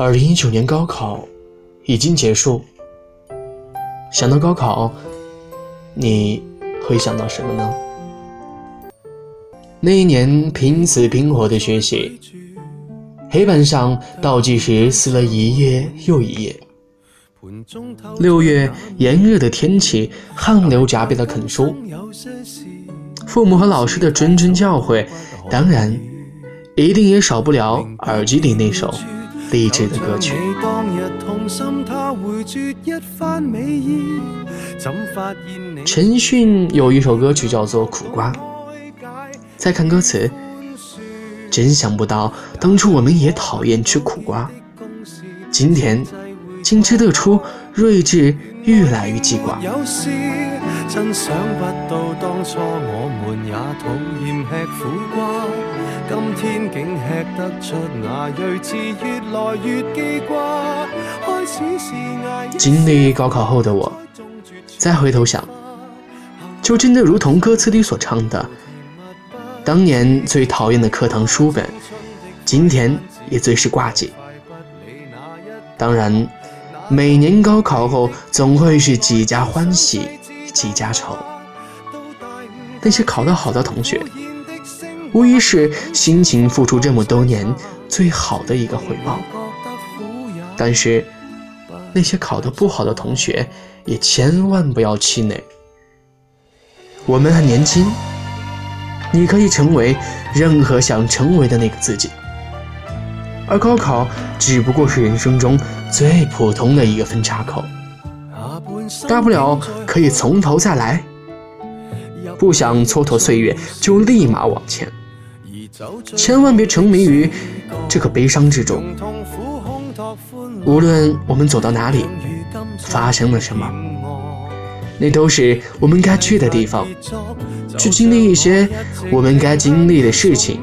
二零一九年高考已经结束，想到高考，你会想到什么呢？那一年拼死拼活的学习，黑板上倒计时撕了一页又一页。六月炎热的天气，汗流浃背的啃书，父母和老师的谆谆教诲，当然，一定也少不了耳机里那首励志的歌曲。陈奕迅有一首歌曲叫做《苦瓜》。再看歌词，真想不到当初我们也讨厌吃苦瓜，今天竟吃得出睿智愈来愈记挂。真想不到当初我们也讨厌吃苦瓜，今天竟吃得出那睿智越来越记挂。开始是挨经历高考后的我，再回头想，就真的如同歌词里所唱的。当年最讨厌的课堂书本，今天也最是挂记。当然，每年高考后总会是几家欢喜几家愁。那些考得好的同学，无疑是辛勤付出这么多年最好的一个回报。但是，那些考得不好的同学，也千万不要气馁。我们还年轻。你可以成为任何想成为的那个自己，而高考只不过是人生中最普通的一个分岔口，大不了可以从头再来。不想蹉跎岁月，就立马往前，千万别沉迷于这个悲伤之中。无论我们走到哪里，发生了什么。那都是我们该去的地方，去经历一些我们该经历的事情，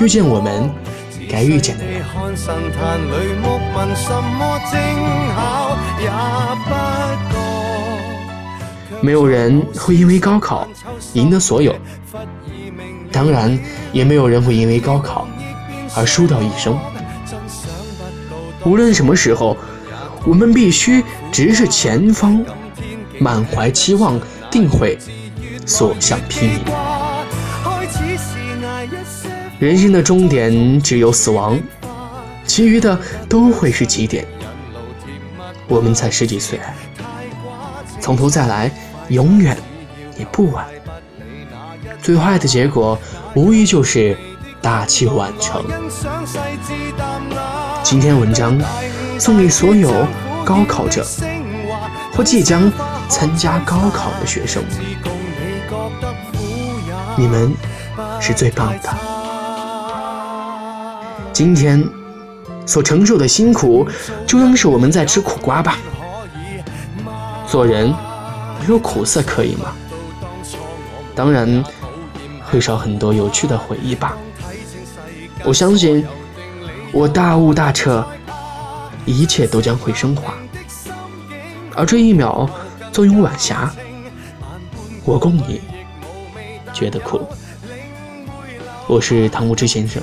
遇见我们该遇见的人。没有人会因为高考赢得所有，当然也没有人会因为高考而输掉一生。无论什么时候，我们必须直视前方。满怀期望，定会所向披靡。人生的终点只有死亡，其余的都会是起点。我们才十几岁，从头再来，永远也不晚。最坏的结果，无疑就是大器晚成。今天文章送给所有高考者或即将。参加高考的学生，你们是最棒的。今天所承受的辛苦，就当是我们在吃苦瓜吧。做人没有苦涩可以吗？当然会少很多有趣的回忆吧。我相信，我大悟大彻，一切都将会升华。而这一秒。坐拥晚霞，我共你觉得苦。我是唐无知先生，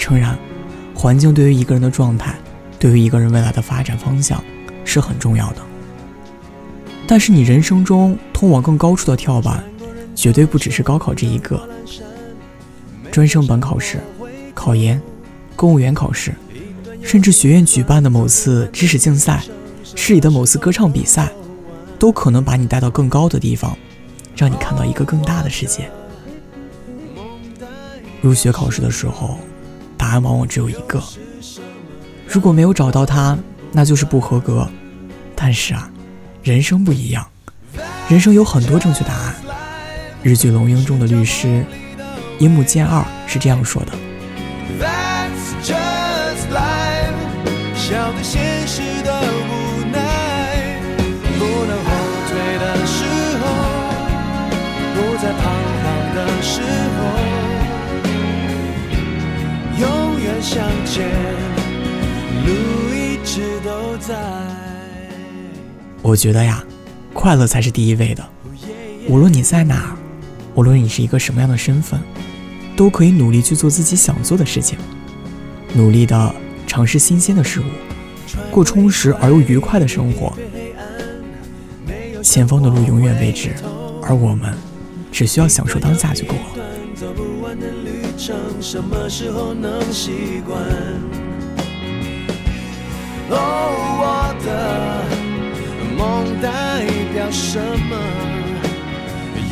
诚然，环境对于一个人的状态，对于一个人未来的发展方向是很重要的。但是你人生中通往更高处的跳板，绝对不只是高考这一个。专升本考试、考研、公务员考试，甚至学院举办的某次知识竞赛、市里的某次歌唱比赛。都可能把你带到更高的地方，让你看到一个更大的世界。入学考试的时候，答案往往只有一个，如果没有找到它，那就是不合格。但是啊，人生不一样，人生有很多正确答案。日剧《龙樱》中的律师樱木健二是这样说的。我觉得呀，快乐才是第一位的。无论你在哪，无论你是一个什么样的身份，都可以努力去做自己想做的事情，努力的尝试新鲜的事物，过充实而又愉快的生活。前方的路永远未知，而我们只需要享受当下就够了。哦，我的梦代表什么？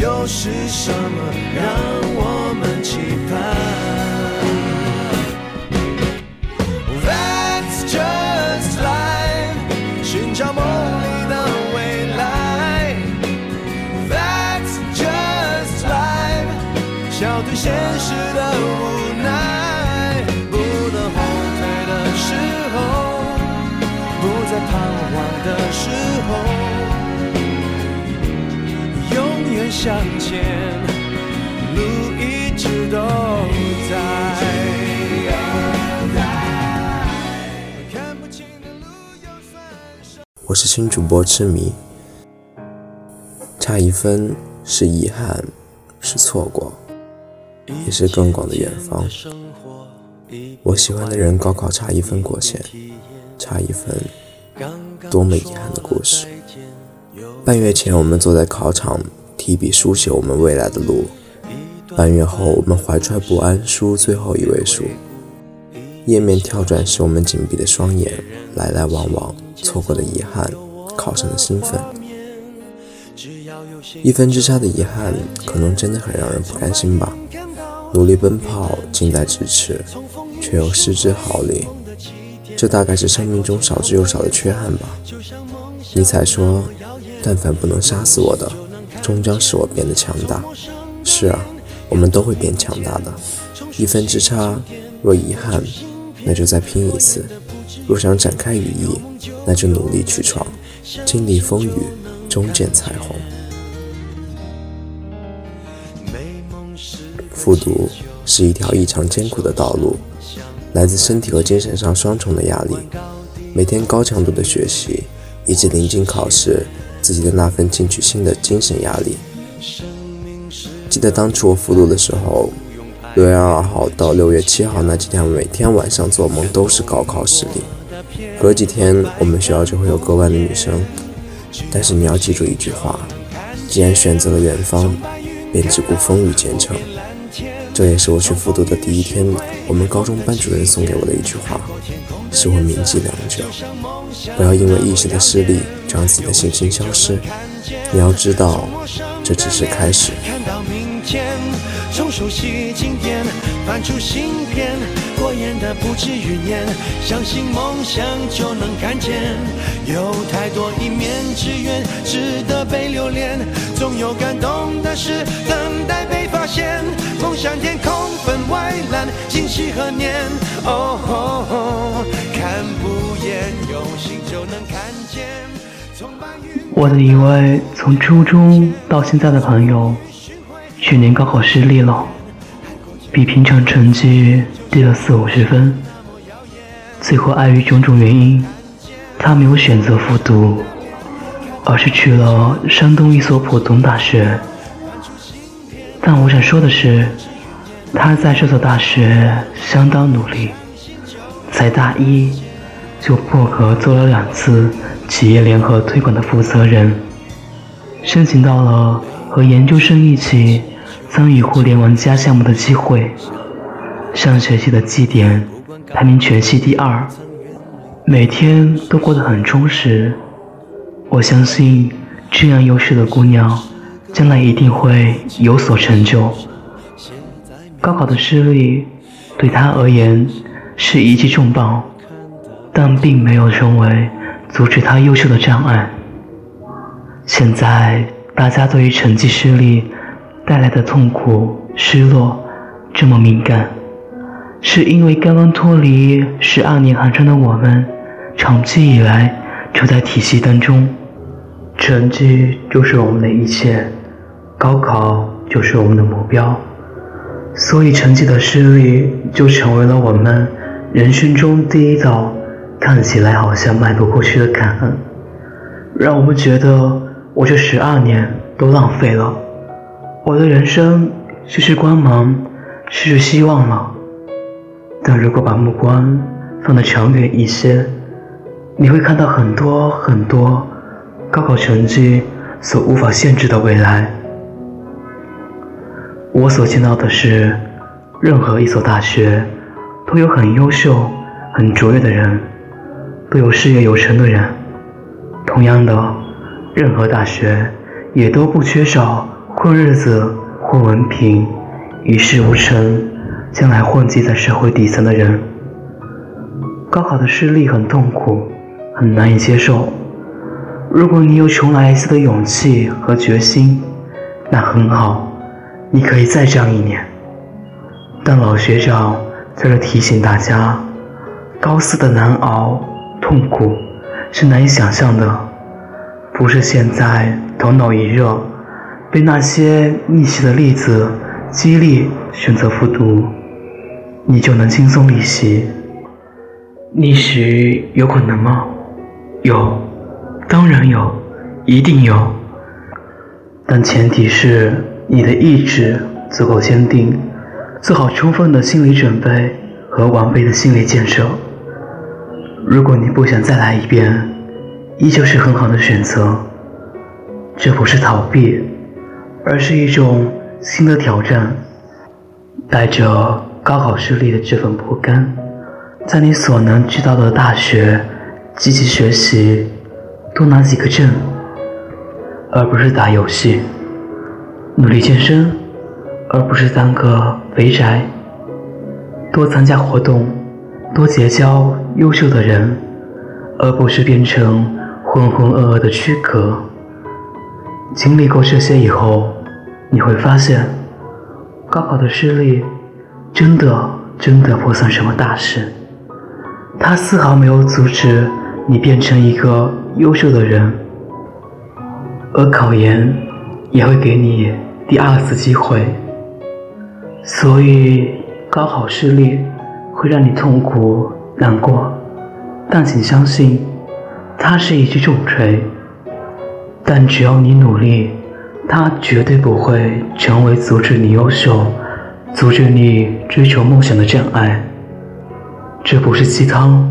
又是什么让我们期盼？That's just life，寻找梦里的未来。That's just life，笑对现实的无奈。不能后退的时候，不再彷徨的时候。向前，路一直都在。我是新主播痴迷，差一分是遗憾，是错过，也是更广的远方。我喜欢的人高考差一分过线，差一分，多么遗憾的故事。半月前，我们坐在考场。提笔书写我们未来的路。半月后，我们怀揣不安，输最后一位数。页面跳转时，我们紧闭的双眼，来来往往，错过的遗憾，考上的兴奋。一分之差的遗憾，可能真的很让人不甘心吧？努力奔跑，近在咫尺，却又失之毫厘。这大概是生命中少之又少的缺憾吧？尼采说：“但凡不能杀死我的。”终将使我变得强大。是啊，我们都会变强大的。一分之差，若遗憾，那就再拼一次；若想展开羽翼，那就努力去闯。经历风雨，终见彩虹。复读是一条异常艰苦的道路，来自身体和精神上双重的压力。每天高强度的学习，以及临近考试。自己的那份进取心的精神压力。记得当初我复读的时候，六月二号到六月七号那几天，每天晚上做梦都是高考失利。隔几天我们学校就会有格外的女生，但是你要记住一句话：既然选择了远方，便只顾风雨兼程。这也是我去复读的第一天，我们高中班主任送给我的一句话，使我铭记良久。不要因为一时的失利，就让自己的信心消失。你要知道，这只是开始。看到明天从熟悉经典翻出新篇，过眼的不止云烟，相信梦想就能看见。有太多一面之缘值得被留恋，总有感动的事等待被发现。梦想天空分外蓝，今夕何年？哦，看不厌，用心就能看见。我的一位从初中到现在的朋友。去年高考失利了，比平常成绩低了四五十分。最后碍于种种原因，他没有选择复读，而是去了山东一所普通大学。但我想说的是，他在这所大学相当努力，才大一就破格做了两次企业联合推广的负责人，申请到了。和研究生一起参与互联网加项目的机会，上学期的绩点排名全系第二，每天都过得很充实。我相信这样优秀的姑娘，将来一定会有所成就。高考的失利对他而言是一记重磅，但并没有成为阻止他优秀的障碍。现在。大家对于成绩失利带来的痛苦、失落这么敏感，是因为刚刚脱离十二年寒窗的我们长期以来处在体系当中，成绩就是我们的一切，高考就是我们的目标，所以成绩的失利就成为了我们人生中第一道看起来好像迈不过去的坎，让我们觉得我这十二年都浪费了，我的人生失去光芒，失去希望了。但如果把目光放得长远一些，你会看到很多很多高考成绩所无法限制的未来。我所见到的是，任何一所大学都有很优秀、很卓越的人，都有事业有成的人。同样的，任何大学也都不缺少混日子、混文凭、一事无成。将来混迹在社会底层的人，高考的失利很痛苦，很难以接受。如果你有重来一次的勇气和决心，那很好，你可以再战一年。但老学长在这提醒大家，高四的难熬、痛苦是难以想象的，不是现在头脑一热，被那些逆袭的例子激励选择复读。你就能轻松逆袭？逆袭有可能吗？有，当然有，一定有。但前提是你的意志足够坚定，做好充分的心理准备和完备的心理建设。如果你不想再来一遍，依旧是很好的选择。这不是逃避，而是一种新的挑战，带着。高考失利的这份不甘，在你所能知道的大学积极学习，多拿几个证，而不是打游戏；努力健身，而不是当个肥宅；多参加活动，多结交优秀的人，而不是变成浑浑噩噩的躯壳。经历过这些以后，你会发现，高考的失利。真的，真的不算什么大事。它丝毫没有阻止你变成一个优秀的人，而考研也会给你第二次机会。所以，高考失利会让你痛苦难过，但请相信，它是一记重锤。但只要你努力，它绝对不会成为阻止你优秀。阻止你追求梦想的障碍，这不是鸡汤，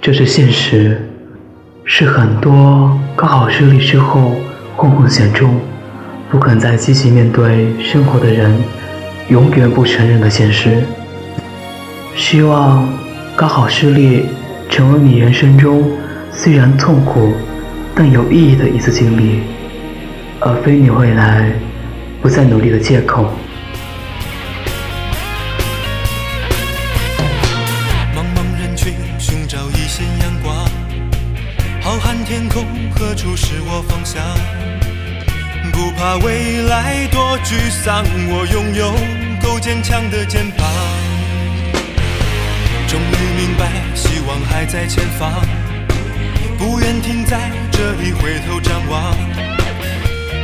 这是现实，是很多高考失利之后混混险中，不肯再积极面对生活的人永远不承认的现实。希望高考失利成为你人生中虽然痛苦但有意义的一次经历，而非你未来不再努力的借口。茫茫人群，寻找一线阳光；浩瀚天空何处是我方向？不怕未来多沮丧，我拥有够坚强的肩膀。终于明白，希望还在前方，不愿停在这里回头张望，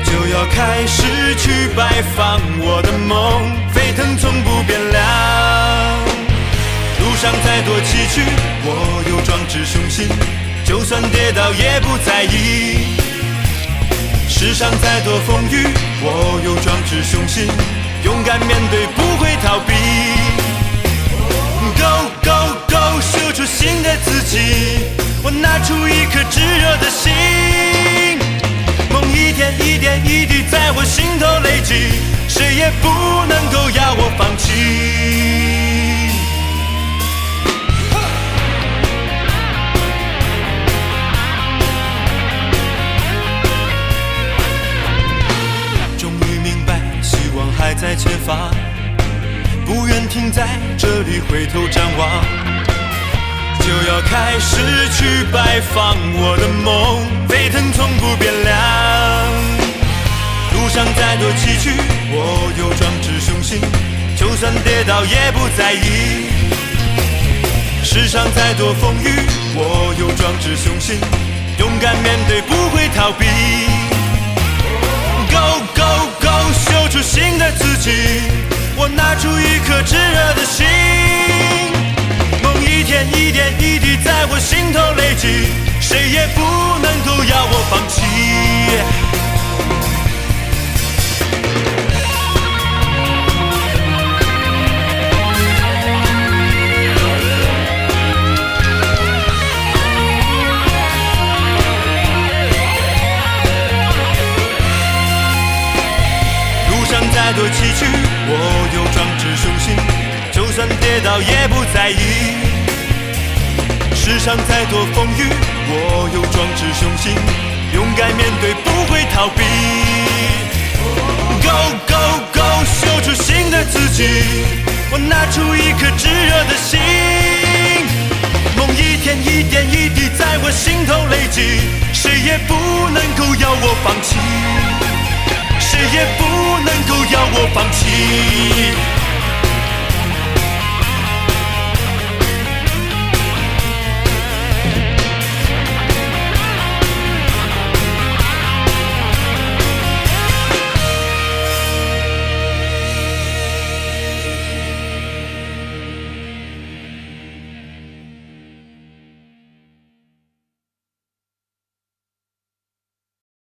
就要开始去拜访我的梦，沸腾从不变凉。路上再多崎岖，我有壮志雄心。就算跌倒也不在意，世上再多风雨，我有壮志雄心，勇敢面对，不会逃避。Go go go，秀出新的自己，我拿出一颗炙热的心，梦一点一点一滴在我心头累积，谁也不能够要我放弃。在前方，不愿停在这里回头张望，就要开始去拜访我的梦，沸腾从不变凉。路上再多崎岖，我有壮志雄心，就算跌倒也不在意。世上再多风雨，我有壮志雄心，勇敢面对，不会逃避。Go 出新的自己，我拿出一颗炙热的心，梦一天一点一滴在我心头累积，谁也不能够要我放弃。再多崎岖，我有壮志雄心，就算跌倒也不在意。世上再多风雨，我有壮志雄心，勇敢面对，不会逃避。Go go go，秀出新的自己，我拿出一颗炙热的心，梦一天一点一滴在我心头累积，谁也不能够要我放弃。谁也不能够要我放弃。